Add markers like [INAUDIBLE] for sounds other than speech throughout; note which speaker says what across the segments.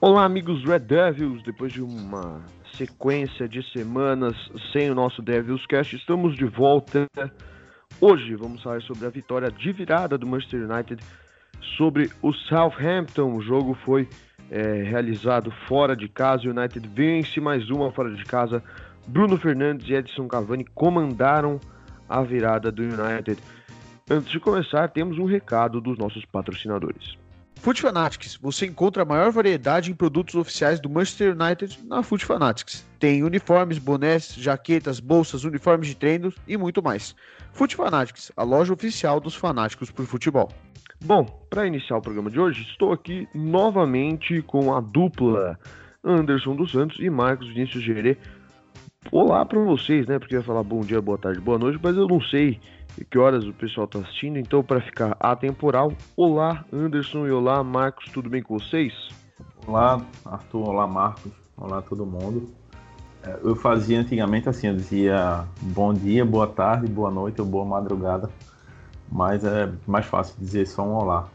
Speaker 1: Olá, amigos Red Devils. Depois de uma sequência de semanas sem o nosso Devils Cast, estamos de volta. Hoje vamos falar sobre a vitória de virada do Manchester United sobre o Southampton. O jogo foi é, realizado fora de casa. O United vence mais uma fora de casa. Bruno Fernandes e Edson Cavani comandaram a virada do United. Antes de começar, temos um recado dos nossos patrocinadores.
Speaker 2: Foot Fanatics, você encontra a maior variedade em produtos oficiais do Manchester United na Foot Fanatics. Tem uniformes, bonés, jaquetas, bolsas, uniformes de treinos e muito mais. Foot Fanatics, a loja oficial dos fanáticos por futebol.
Speaker 1: Bom, para iniciar o programa de hoje, estou aqui novamente com a dupla Anderson dos Santos e Marcos Vinícius Gerê. Olá para vocês, né? Porque eu ia falar bom dia, boa tarde, boa noite, mas eu não sei que horas o pessoal está assistindo. Então, para ficar atemporal, olá Anderson e olá Marcos, tudo bem com vocês?
Speaker 3: Olá Arthur, olá Marcos, olá todo mundo. É, eu fazia antigamente assim, eu dizia bom dia, boa tarde, boa noite ou boa madrugada, mas é mais fácil dizer só um olá.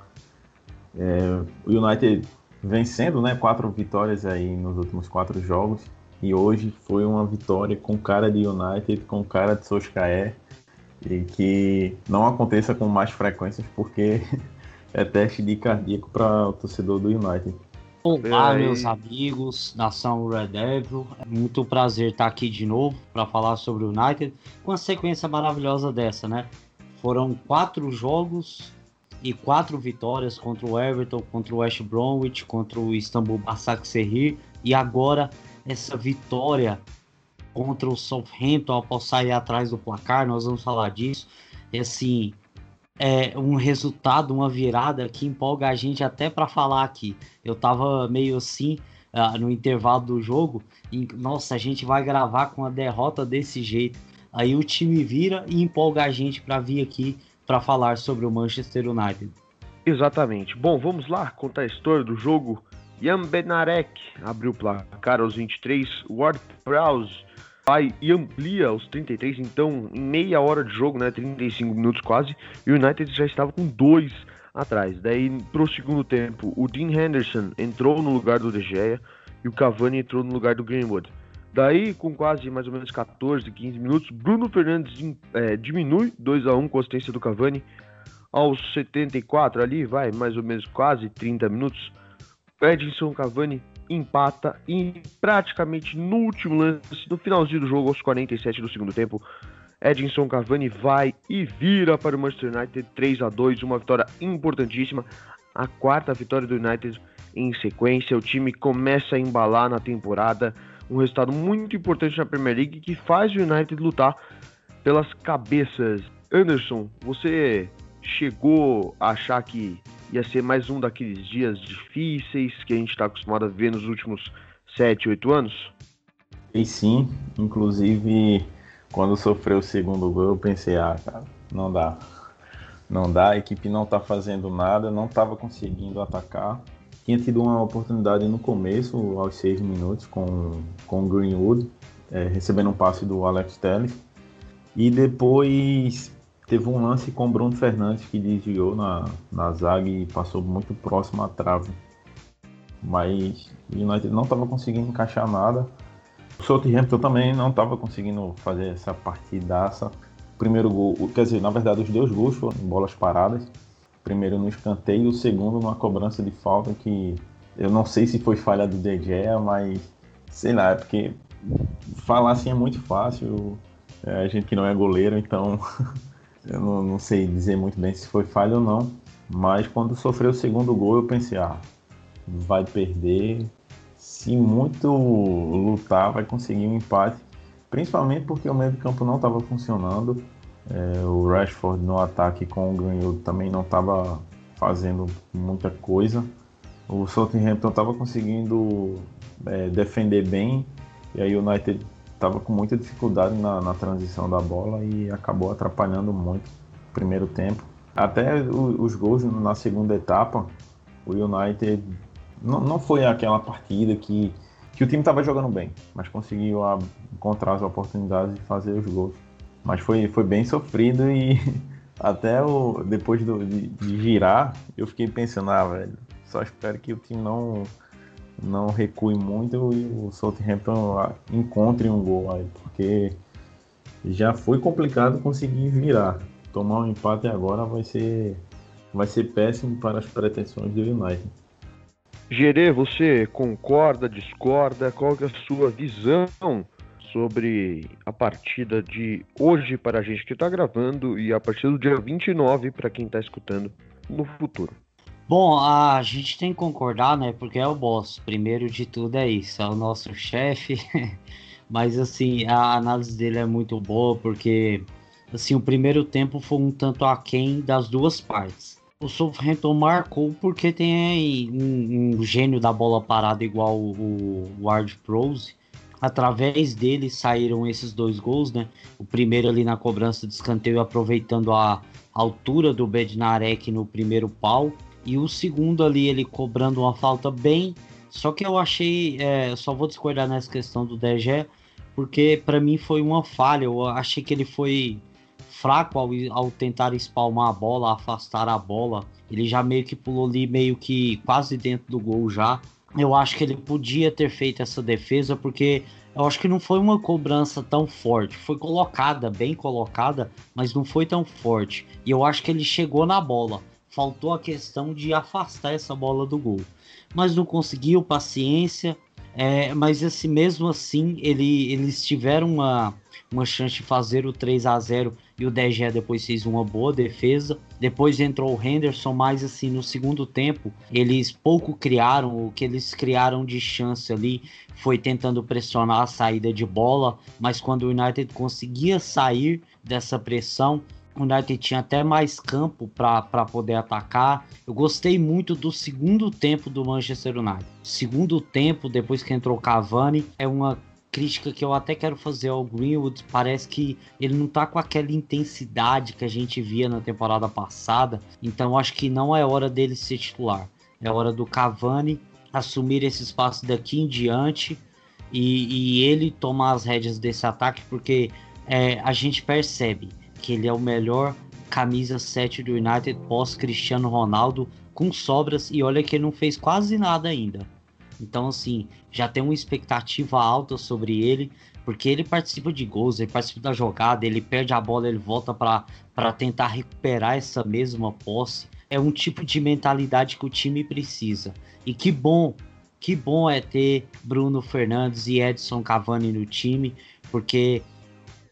Speaker 3: É, o United vencendo, né, quatro vitórias aí nos últimos quatro jogos e hoje foi uma vitória com cara de United, com cara de Solskjaer e que não aconteça com mais frequências, porque [LAUGHS] é teste de cardíaco para o torcedor do United.
Speaker 4: Olá, meus amigos, nação Red Devil. É muito prazer estar aqui de novo para falar sobre o United com uma sequência maravilhosa dessa, né? Foram quatro jogos e quatro vitórias contra o Everton, contra o West Bromwich, contra o Istanbul Basaksehir e agora essa vitória contra o Southampton após sair atrás do placar, nós vamos falar disso. E assim, é um resultado, uma virada que empolga a gente até para falar aqui. Eu tava meio assim uh, no intervalo do jogo, e nossa, a gente vai gravar com a derrota desse jeito. Aí o time vira e empolga a gente para vir aqui para falar sobre o Manchester United.
Speaker 1: Exatamente. Bom, vamos lá contar a história do jogo. Jan Benarek abriu o placar aos 23, Ward Prowse vai e amplia os 33, então em meia hora de jogo, né, 35 minutos quase, o United já estava com dois atrás. Daí pro segundo tempo, o Dean Henderson entrou no lugar do De Gea e o Cavani entrou no lugar do Greenwood. Daí, com quase mais ou menos 14, 15 minutos, Bruno Fernandes é, diminui 2 a 1 com a assistência do Cavani. Aos 74 ali, vai mais ou menos quase 30 minutos, Edinson Cavani empata e praticamente no último lance, no finalzinho do jogo, aos 47 do segundo tempo, Edinson Cavani vai e vira para o Manchester United 3 a 2 uma vitória importantíssima, a quarta vitória do United em sequência. O time começa a embalar na temporada, um resultado muito importante na Premier League que faz o United lutar pelas cabeças. Anderson, você chegou a achar que ia ser mais um daqueles dias difíceis que a gente está acostumado a ver nos últimos 7, 8 anos?
Speaker 3: E sim, inclusive quando sofreu o segundo gol eu pensei, ah, cara, não dá. Não dá, a equipe não está fazendo nada, não estava conseguindo atacar. Tinha tido uma oportunidade no começo, aos seis minutos, com, com o Greenwood, é, recebendo um passe do Alex Telles. E depois Teve um lance com o Bruno Fernandes que desviou na, na zaga e passou muito próximo à trave. Mas o United não estava conseguindo encaixar nada. O Southampton também não estava conseguindo fazer essa partidaça. Primeiro gol, quer dizer, na verdade os dois gols foram em bolas paradas. Primeiro no escanteio o segundo numa cobrança de falta que eu não sei se foi falha do De mas sei lá, é porque falar assim é muito fácil. É, a gente que não é goleiro, então [LAUGHS] Eu não, não, sei dizer muito bem se foi falha ou não, mas quando sofreu o segundo gol eu pensei, ah, vai perder. Se muito lutar, vai conseguir um empate, principalmente porque o meio de campo não estava funcionando. É, o Rashford no ataque com o Greenwood também não estava fazendo muita coisa. O Southampton estava conseguindo é, defender bem e aí o United estava com muita dificuldade na, na, transição da bola e acabou atrapalhando muito o primeiro tempo. Até o, os gols na segunda etapa, o United não, não foi aquela partida que, que o time estava jogando bem, mas conseguiu a, encontrar as oportunidades de fazer os gols. Mas foi, foi bem sofrido e [LAUGHS] até o, depois do, de, de girar, eu fiquei pensando, ah, velho, só espero que o time não não recue muito e o Southampton encontre um gol aí, porque já foi complicado conseguir virar. Tomar um empate agora vai ser, vai ser péssimo para as pretensões do United.
Speaker 1: Gerê, você concorda, discorda? Qual é a sua visão sobre a partida de hoje para a gente que está gravando e a partir do dia 29 para quem está escutando no futuro?
Speaker 4: Bom, a gente tem que concordar, né? Porque é o boss. Primeiro de tudo é isso, é o nosso [LAUGHS] chefe. Mas assim, a análise dele é muito boa porque assim, o primeiro tempo foi um tanto aquém das duas partes. O Southampton marcou porque tem um, um gênio da bola parada igual o Ward Prose. Através dele saíram esses dois gols, né? O primeiro ali na cobrança de escanteio, aproveitando a altura do Bednarek no primeiro pau. E o segundo ali, ele cobrando uma falta bem. Só que eu achei. É, só vou discordar nessa questão do DG, porque para mim foi uma falha. Eu achei que ele foi fraco ao, ao tentar espalmar a bola, afastar a bola. Ele já meio que pulou ali, meio que quase dentro do gol já. Eu acho que ele podia ter feito essa defesa, porque eu acho que não foi uma cobrança tão forte. Foi colocada, bem colocada, mas não foi tão forte. E eu acho que ele chegou na bola faltou a questão de afastar essa bola do gol. Mas não conseguiu, paciência. É, mas assim, mesmo assim, ele, eles tiveram uma, uma chance de fazer o 3 a 0 e o DG depois fez uma boa defesa. Depois entrou o Henderson, mas assim, no segundo tempo, eles pouco criaram. O que eles criaram de chance ali foi tentando pressionar a saída de bola, mas quando o United conseguia sair dessa pressão, o United tinha até mais campo para poder atacar. Eu gostei muito do segundo tempo do Manchester United. Segundo tempo, depois que entrou Cavani, é uma crítica que eu até quero fazer ao Greenwood. Parece que ele não tá com aquela intensidade que a gente via na temporada passada. Então acho que não é hora dele ser titular. É hora do Cavani assumir esse espaço daqui em diante e, e ele tomar as rédeas desse ataque, porque é, a gente percebe que ele é o melhor camisa 7 do United pós Cristiano Ronaldo com sobras e olha que ele não fez quase nada ainda. Então assim, já tem uma expectativa alta sobre ele, porque ele participa de gols, ele participa da jogada, ele perde a bola, ele volta para tentar recuperar essa mesma posse. É um tipo de mentalidade que o time precisa. E que bom, que bom é ter Bruno Fernandes e Edson Cavani no time, porque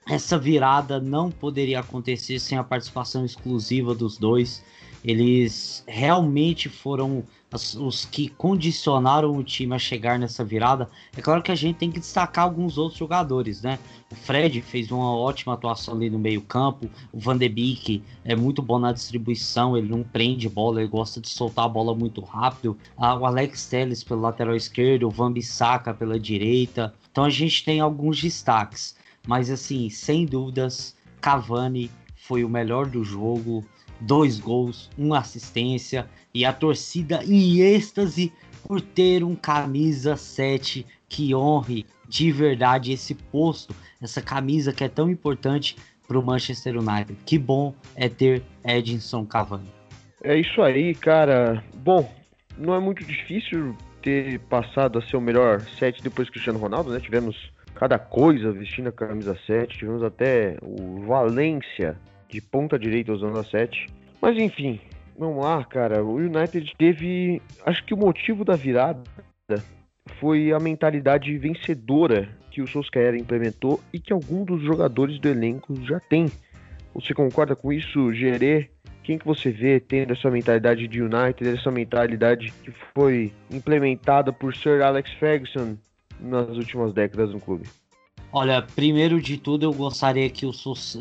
Speaker 4: essa virada não poderia acontecer sem a participação exclusiva dos dois. Eles realmente foram os, que condicionaram o time a chegar nessa virada. É claro que a gente tem que destacar alguns outros jogadores, né? O Fred fez uma ótima atuação ali no meio-campo. O Van de Beek é muito bom na distribuição, ele não prende bola, ele gosta de soltar a bola muito rápido. Ah, o Alex Telles pelo lateral esquerdo, o Van Bissaka pela direita. Então a gente tem alguns destaques. Mas assim, sem dúvidas, Cavani foi o melhor do jogo. Dois gols, uma assistência e a torcida em êxtase por ter um camisa 7 que honre de verdade esse posto, essa camisa que é tão importante para o Manchester United. Que bom é ter Edinson Cavani.
Speaker 1: É isso aí, cara. Bom, não é muito difícil ter passado a ser o melhor 7 depois do Cristiano Ronaldo, né? Tivemos cada coisa vestindo a camisa 7. Tivemos até o Valência de ponta direita usando a 7. Mas enfim, vamos lá, cara. O United teve. Acho que o motivo da virada foi a mentalidade vencedora que o Solskjaer implementou e que alguns dos jogadores do elenco já têm. Você concorda com isso, Gerê? Quem que você vê tendo essa mentalidade de United, essa mentalidade que foi implementada por Sir Alex Ferguson nas últimas décadas no clube?
Speaker 4: Olha, primeiro de tudo eu gostaria que o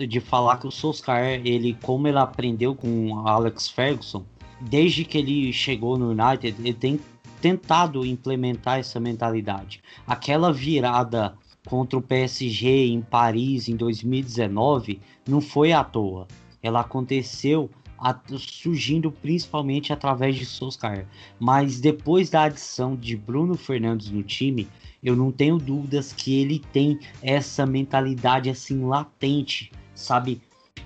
Speaker 4: de falar que o Solskjaer, ele como ele aprendeu com Alex Ferguson, desde que ele chegou no United, ele tem tentado implementar essa mentalidade. Aquela virada contra o PSG em Paris em 2019 não foi à toa. Ela aconteceu surgindo principalmente através de Solskjaer. Mas depois da adição de Bruno Fernandes no time, eu não tenho dúvidas que ele tem essa mentalidade assim latente, sabe?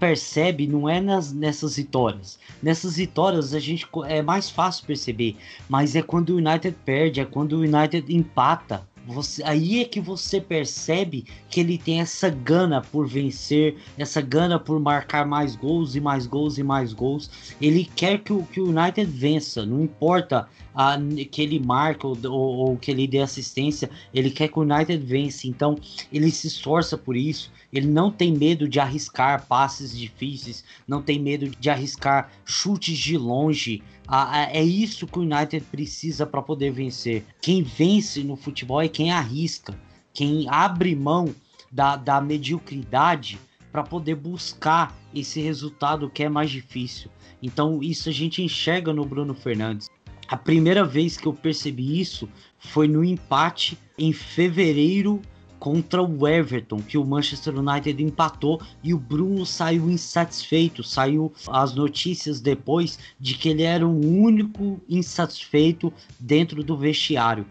Speaker 4: percebe não é nas, nessas vitórias. Nessas vitórias a gente é mais fácil perceber, mas é quando o United perde, é quando o United empata. Você, aí é que você percebe que ele tem essa gana por vencer, essa gana por marcar mais gols e mais gols e mais gols. Ele quer que o, que o United vença, não importa a, que ele marque ou, ou, ou, que ele dê assistência, ele quer que o United vence. Então ele se esforça por isso. Ele não tem medo de arriscar passes difíceis, não tem medo de arriscar chutes de longe. Ah, é isso que o United precisa para poder vencer. Quem vence no futebol é quem arrisca, quem abre mão da, da mediocridade para poder buscar esse resultado que é mais difícil. Então, isso a gente enxerga no Bruno Fernandes. A primeira vez que eu percebi isso foi no empate em fevereiro contra o Everton, que o Manchester United empatou e o Bruno saiu insatisfeito. Saiu as notícias depois de que ele era o único insatisfeito dentro do vestiário.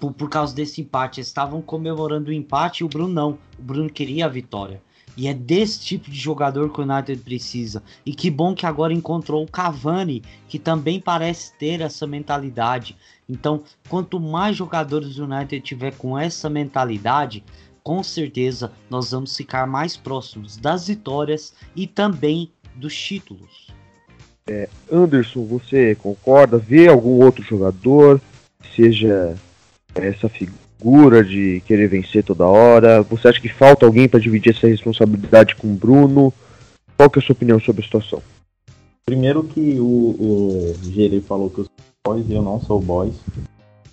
Speaker 4: Por, por causa desse empate, Eles estavam comemorando o empate e o Bruno não. O Bruno queria a vitória. E é desse tipo de jogador que o United precisa. E que bom que agora encontrou o Cavani, que também parece ter essa mentalidade. Então, quanto mais jogadores do United tiver com essa mentalidade, com certeza nós vamos ficar mais próximos das vitórias e também dos títulos.
Speaker 1: É, Anderson, você concorda? Vê algum outro jogador, seja essa figura? Segura de querer vencer toda hora? Você acha que falta alguém para dividir essa responsabilidade com o Bruno? Qual que é a sua opinião sobre a situação?
Speaker 3: Primeiro que o, o falou que eu sou boys e eu não sou boys.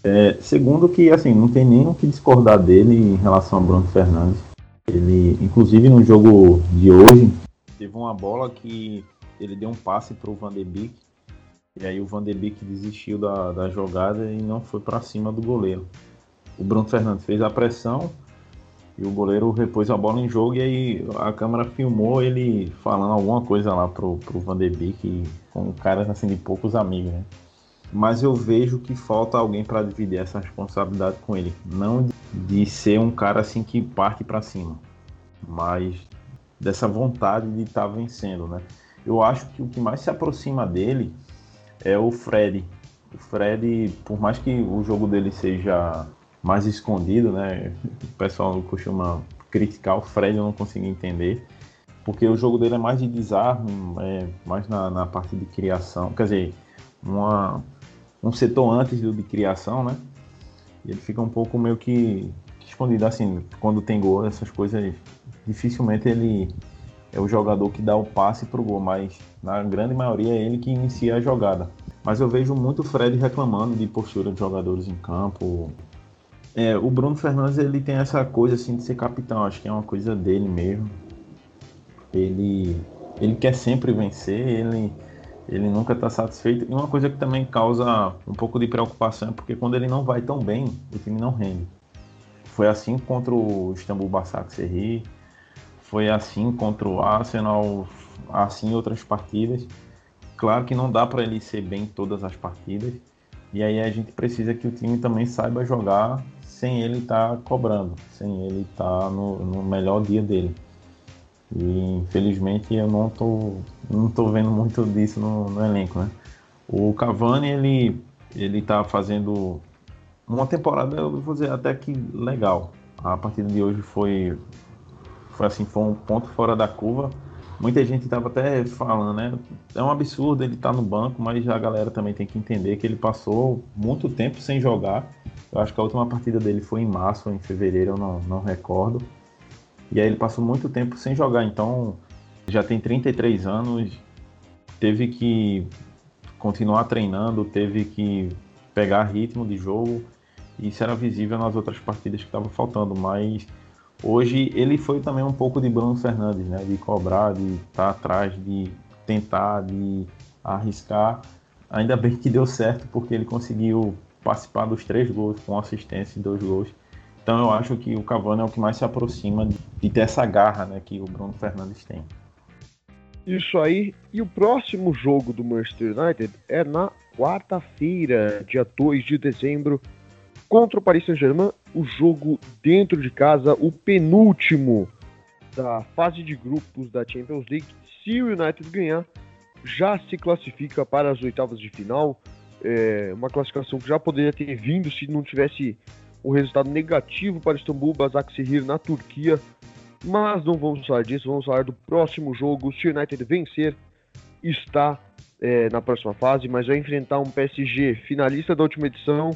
Speaker 3: É, segundo que assim, não tem nem o que discordar dele em relação ao Bruno Fernandes. Ele, inclusive no jogo de hoje, teve uma bola que ele deu um passe para o Van de Beek e aí o Van de Beek desistiu da, da jogada e não foi para cima do goleiro o Bruno Fernandes fez a pressão e o goleiro repôs a bola em jogo e aí a câmera filmou ele falando alguma coisa lá pro, pro Van de Beek com caras assim de poucos amigos, né? Mas eu vejo que falta alguém para dividir essa responsabilidade com ele, não de ser um cara assim que parte para cima, mas dessa vontade de estar tá vencendo, né? Eu acho que o que mais se aproxima dele é o Fred. O Fred, por mais que o jogo dele seja mais escondido, né? O pessoal costuma criticar o Fred, eu não consigo entender. Porque o jogo dele é mais de desarme, é mais na, na parte de criação. Quer dizer, uma, um setor antes do de criação, né? E ele fica um pouco meio que escondido. Assim, quando tem gol, essas coisas, dificilmente ele é o jogador que dá o passe para o gol, mas na grande maioria é ele que inicia a jogada. Mas eu vejo muito o Fred reclamando de postura de jogadores em campo, é, o Bruno Fernandes ele tem essa coisa assim de ser capitão, acho que é uma coisa dele mesmo. Ele, ele quer sempre vencer, ele, ele nunca está satisfeito. E uma coisa que também causa um pouco de preocupação é porque quando ele não vai tão bem, o time não rende. Foi assim contra o Istambul Basaksehir, foi assim contra o Arsenal, assim outras partidas. Claro que não dá para ele ser bem em todas as partidas. E aí a gente precisa que o time também saiba jogar sem ele estar tá cobrando, sem ele estar tá no, no, melhor dia dele. E infelizmente eu não tô, não tô vendo muito disso no, no elenco, né? O Cavani, ele, ele tá fazendo uma temporada, eu vou dizer, até que legal. A partida de hoje foi, foi assim, foi um ponto fora da curva. Muita gente estava até falando, né? É um absurdo ele estar tá no banco, mas a galera também tem que entender que ele passou muito tempo sem jogar eu acho que a última partida dele foi em março ou em fevereiro, eu não, não recordo. E aí ele passou muito tempo sem jogar, então já tem 33 anos, teve que continuar treinando, teve que pegar ritmo de jogo. Isso era visível nas outras partidas que estavam faltando, mas hoje ele foi também um pouco de Bruno Fernandes, né? De cobrar, de estar tá atrás, de tentar, de arriscar. Ainda bem que deu certo, porque ele conseguiu participar dos três gols, com assistência e dois gols. Então eu acho que o Cavani é o que mais se aproxima de ter essa garra né, que o Bruno Fernandes tem.
Speaker 1: Isso aí. E o próximo jogo do Manchester United é na quarta-feira, dia 2 de dezembro, contra o Paris Saint-Germain. O jogo dentro de casa, o penúltimo da fase de grupos da Champions League. Se o United ganhar, já se classifica para as oitavas de final. É uma classificação que já poderia ter vindo se não tivesse o resultado negativo para Istambul Basaksehir na Turquia. Mas não vamos falar disso, vamos falar do próximo jogo. Se o United vencer, está é, na próxima fase, mas vai enfrentar um PSG finalista da última edição,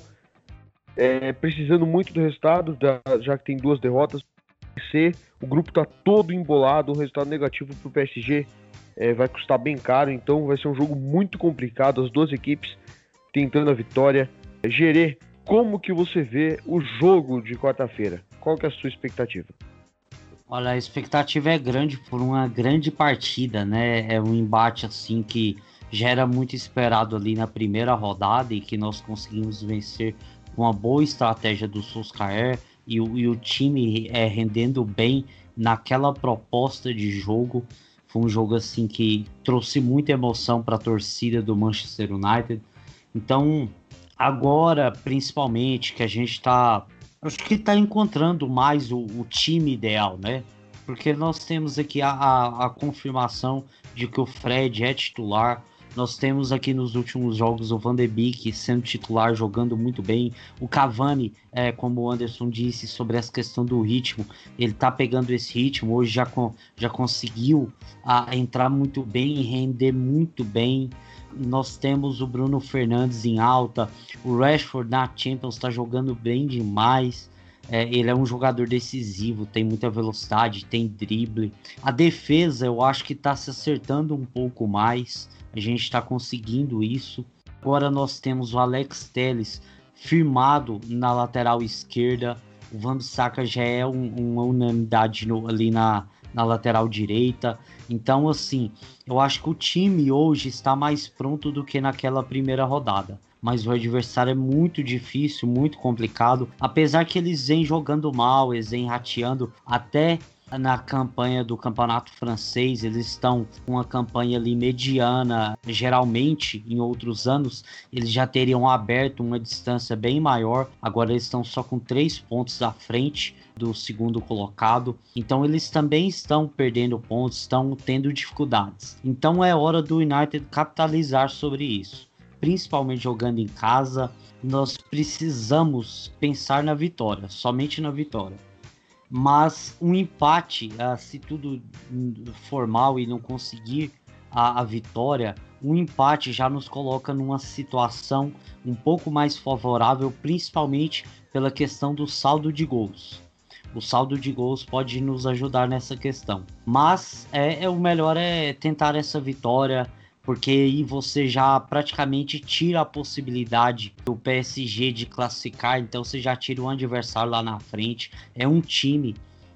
Speaker 1: é, precisando muito do resultado, da, já que tem duas derrotas. O grupo está todo embolado, um resultado negativo para o PSG é, vai custar bem caro, então vai ser um jogo muito complicado. As duas equipes tentando a vitória. Gerê, como que você vê o jogo de quarta-feira? Qual que é a sua expectativa?
Speaker 4: Olha, a expectativa é grande por uma grande partida, né? É um embate assim que já era muito esperado ali na primeira rodada e que nós conseguimos vencer uma boa estratégia do Solskjaer e, e o time é, rendendo bem naquela proposta de jogo. Foi um jogo assim que trouxe muita emoção para a torcida do Manchester United. Então, agora, principalmente, que a gente está. Acho que está encontrando mais o, o, time ideal, né? Porque nós temos aqui a, a, a confirmação de que o Fred é titular, nós temos aqui nos últimos jogos o Van de Beek sendo titular, jogando muito bem. O Cavani, é, como o Anderson disse, sobre essa questão do ritmo, ele tá pegando esse ritmo. Hoje já, com, já conseguiu a, entrar muito bem e render muito bem. Nós temos o Bruno Fernandes em alta. O Rashford na Champions está jogando bem demais. É, ele é um jogador decisivo, tem muita velocidade, tem drible. A defesa eu acho que está se acertando um pouco mais. A gente está conseguindo isso. Agora nós temos o Alex Telles firmado na lateral esquerda. O Van Bissaka já é um, uma unanimidade no, ali na, na lateral direita. Então, assim, eu acho que o time hoje está mais pronto do que naquela primeira rodada. Mas o adversário é muito difícil, muito complicado. Apesar que eles vêm jogando mal, eles vêm rateando até na campanha do campeonato francês, eles estão com uma campanha ali mediana. Geralmente, em outros anos, eles já teriam aberto uma distância bem maior. Agora eles estão só com três pontos à frente do segundo colocado. Então eles também estão perdendo pontos, estão tendo dificuldades. Então é hora do United capitalizar sobre isso, principalmente jogando em casa. Nós precisamos pensar na vitória, somente na vitória mas um empate, uh, se tudo formal e não conseguir a, a, vitória, um empate já nos coloca numa situação um pouco mais favorável, principalmente pela questão do saldo de gols. O saldo de gols pode nos ajudar nessa questão. Mas é, é o melhor é tentar essa vitória, porque aí você já praticamente tira a possibilidade do PSG de classificar, então você já tira o adversário lá na frente. É um time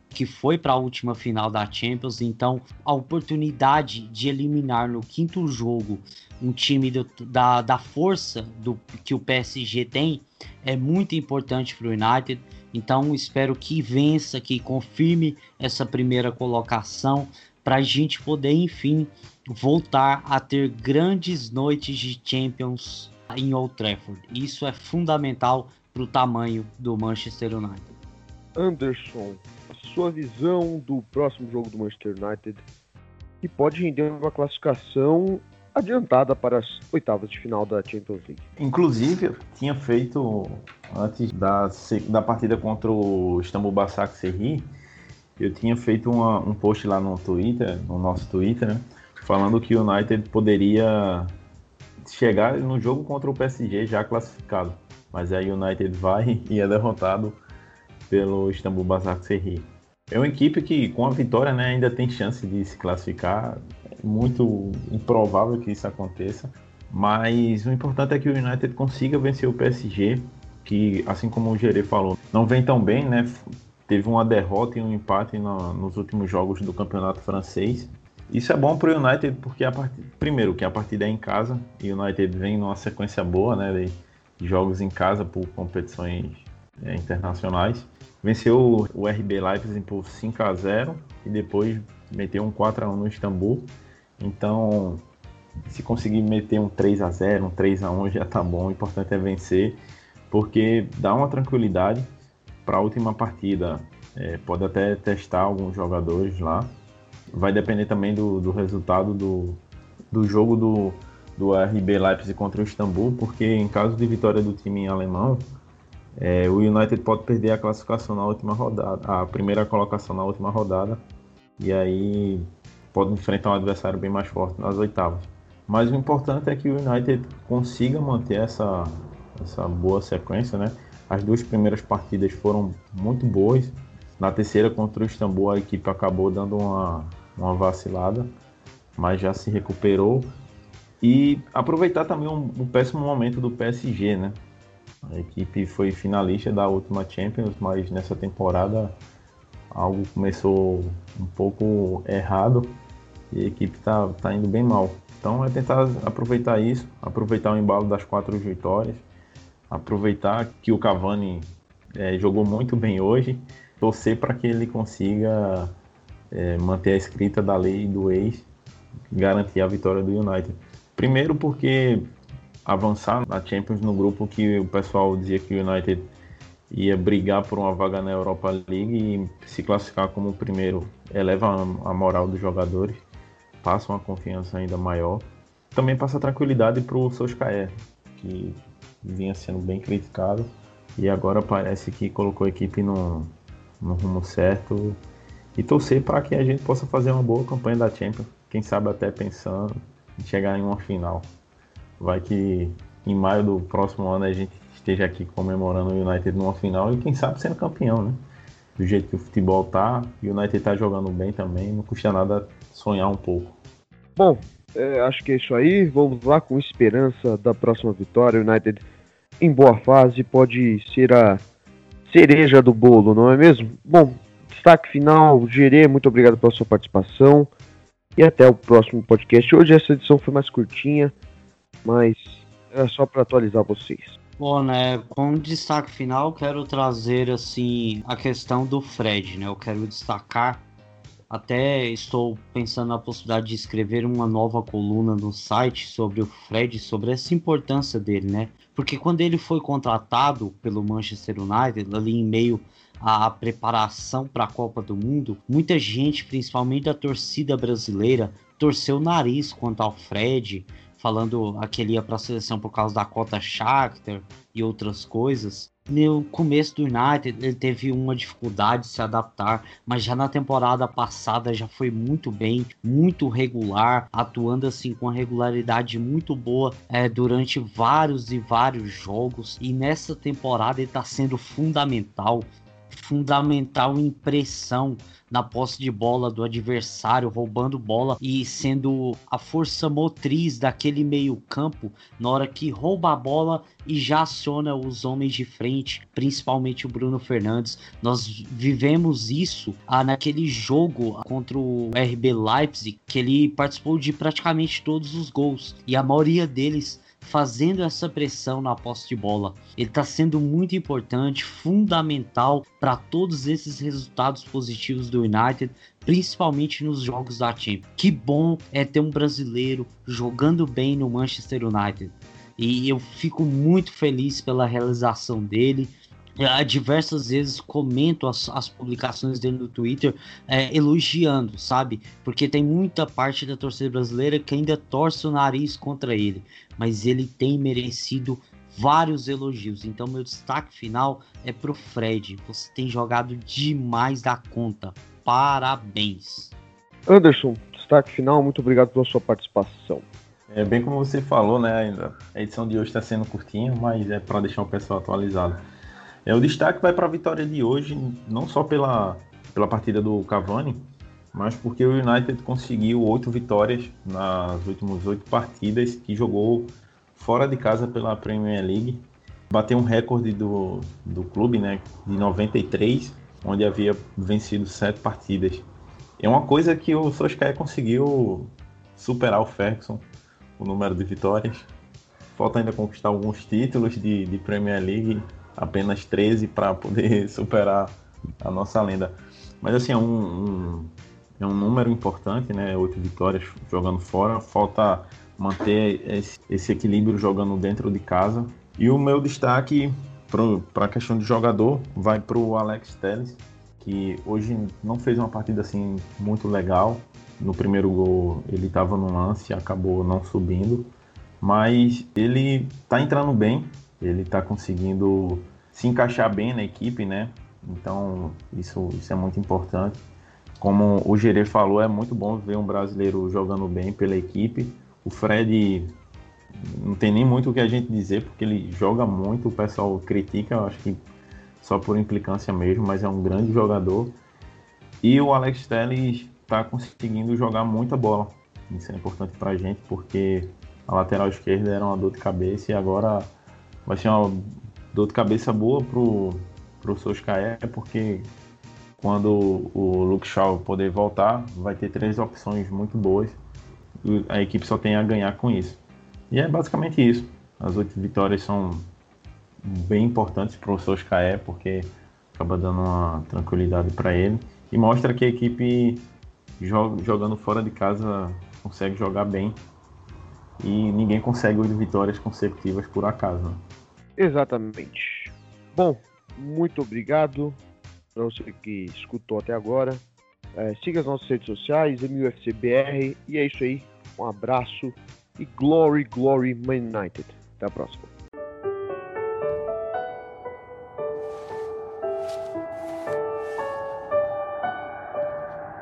Speaker 4: que foi para a última final da Champions, então a oportunidade de eliminar no quinto jogo um time do, da, da força do que o PSG tem é muito importante para o United. Então espero que vença, que confirme essa primeira colocação para a gente poder, enfim, voltar a ter grandes noites de Champions em Old Trafford. Isso é fundamental para o tamanho do Manchester United.
Speaker 1: Anderson, sua visão do próximo jogo do Manchester United que pode render uma classificação adiantada para as oitavas de final da Champions League.
Speaker 3: Inclusive, eu tinha feito antes da, da partida contra o Istanbul Basaksehir, eu tinha feito uma, um post lá no Twitter, no nosso Twitter, né? falando que o United poderia chegar no jogo contra o PSG já classificado. Mas aí o United vai [LAUGHS] e é derrotado pelo Istanbul Basaksehir. É uma equipe que com a vitória né, ainda tem chance de se classificar. É muito improvável que isso aconteça. Mas o importante é que o United consiga vencer o PSG, que assim como o Gerê falou, não vem tão bem, né? Teve uma derrota e um empate no, nos últimos jogos do campeonato francês. Isso é bom para o United porque a part... primeiro que a partida é em casa e o United vem numa sequência boa, né, de jogos em casa por competições é, internacionais. Venceu o RB Leipzig por 5 a 0 e depois meteu um 4 a 1 no Istambul. Então, se conseguir meter um 3 a 0, um 3 a 1 já tá bom. O importante é vencer porque dá uma tranquilidade para a última partida É, pode até testar alguns jogadores lá. Vai depender também do, do resultado do, do jogo do, do RB Leipzig contra o Istambul, porque em caso de vitória do time alemão, é, o United pode perder a classificação na última rodada, a primeira colocação na última rodada, e aí pode enfrentar um adversário bem mais forte nas oitavas. Mas o importante é que o United consiga manter essa, essa boa sequência, né? As duas primeiras partidas foram muito boas. Na terceira contra o Istambul a equipe acabou dando uma, uma vacilada, mas já se recuperou. E aproveitar também um, um péssimo momento do PSG, né? A equipe foi finalista da última Champions, mas nessa temporada algo começou um pouco errado e a equipe está tá indo bem mal. Então é tentar aproveitar isso, aproveitar o embalo das quatro vitórias, aproveitar que o Cavani é, jogou muito bem hoje, torcer para que ele consiga é, manter a escrita da lei do ex, garantir a vitória do United. Primeiro porque avançar na Champions no grupo que o pessoal dizia que o United ia brigar por uma vaga na Europa League e se classificar como primeiro eleva a moral dos jogadores, passa uma confiança ainda maior. Também passa tranquilidade para o Solskjaer, que vinha sendo bem criticado e agora parece que colocou a equipe no, no rumo certo e torcer para que a gente possa fazer uma boa campanha da Champions, quem sabe até pensando em chegar em uma final. Vai que em maio do próximo ano a gente esteja aqui comemorando o United numa final e quem sabe sendo campeão, né? Do jeito que o futebol tá, o United tá jogando bem também, não custa nada sonhar um pouco.
Speaker 1: Bom, é, acho que é isso aí. Vamos lá com esperança da próxima vitória. O United em boa fase pode ser a cereja do bolo, não é mesmo? Bom, destaque final, Gerê, muito obrigado pela sua participação. E até o próximo podcast. Hoje essa edição foi mais curtinha, mas é só para atualizar vocês.
Speaker 4: Bom, né, como destaque final, quero trazer assim a questão do Fred, né? Eu quero destacar até estou pensando na possibilidade de escrever uma nova coluna no site sobre o Fred, sobre essa importância dele, né? Porque quando ele foi contratado pelo Manchester United, ali em meio à preparação para a Copa do Mundo, muita gente, principalmente da torcida brasileira, torceu o nariz quanto ao Fred, falando que ele ia para a seleção por causa da cota Shakhtar e outras coisas. No começo do United ele teve uma dificuldade de se adaptar, mas já na temporada passada já foi muito bem, muito regular, atuando assim com uma regularidade muito boa é, durante vários e vários jogos. E nessa temporada ele está sendo fundamental fundamental em pressão na posse de bola do adversário, roubando bola e sendo a força motriz daquele meio-campo na hora que rouba a bola e já aciona os homens de frente, principalmente o Bruno Fernandes. Nós vivemos isso ah, naquele jogo contra o RB Leipzig, que ele participou de praticamente todos os gols e a maioria deles fazendo essa pressão na posse de bola. Ele está sendo muito importante, fundamental para todos esses resultados positivos do United, principalmente nos jogos da Champions. Que bom é ter um brasileiro jogando bem no Manchester United. E eu fico muito feliz pela realização dele é, diversas vezes comento as, as publicações dele no Twitter é, elogiando, sabe? Porque tem muita parte da torcida brasileira que ainda torce o nariz contra ele, mas ele tem merecido vários elogios. Então, meu destaque final é pro Fred. Você tem jogado demais da conta. Parabéns.
Speaker 1: Anderson, destaque final, muito obrigado pela sua participação.
Speaker 3: É bem como você falou, né? Ainda a edição de hoje está sendo curtinha, mas é para deixar o pessoal atualizado. É, o destaque vai para a vitória de hoje, não só pela, pela partida do Cavani, mas porque o United conseguiu oito vitórias nas últimas oito partidas que jogou fora de casa pela Premier League. Bateu um recorde do, do clube, né, de 93, onde havia vencido sete partidas. É uma coisa que o Solskjaer conseguiu superar o Ferguson, o número de vitórias. Falta ainda conquistar alguns títulos de, de Premier League apenas 13 para poder [LAUGHS] superar a nossa lenda. Mas assim, é um, um, é um número importante, né? Oito vitórias jogando fora. Falta manter esse, esse equilíbrio jogando dentro de casa. E o meu destaque para a questão de jogador vai para o Alex Telles, que hoje não fez uma partida assim muito legal. No primeiro gol ele estava no lance acabou não subindo, mas ele está entrando bem, ele está conseguindo se encaixar bem na equipe, né? Então isso, isso é muito importante. Como o Gerê falou, é muito bom ver um brasileiro jogando bem pela equipe. O Fred não tem nem muito o que a gente dizer, porque ele joga muito, o pessoal critica, acho que só por implicância mesmo, mas é um grande jogador. E o Alex Telles está conseguindo jogar muita bola. Isso é importante para a gente, porque a lateral esquerda era uma dor de cabeça e agora vai ser uma dor de cabeça boa pro, pro Soscaé, porque quando o Luke Shaw poder voltar, vai ter três opções muito boas. A equipe só tem a ganhar com isso. E é basicamente isso. As oito vitórias são bem importantes para o Soscaé, porque acaba dando uma tranquilidade para ele. E mostra que a equipe jogando fora de casa consegue jogar bem. E ninguém consegue oito vitórias consecutivas por acaso. Né?
Speaker 1: Exatamente. Bom, muito obrigado para você que escutou até agora. É, siga as nossas redes sociais, MUFCBR. E é isso aí. Um abraço e Glory, Glory Man United. Até a próxima.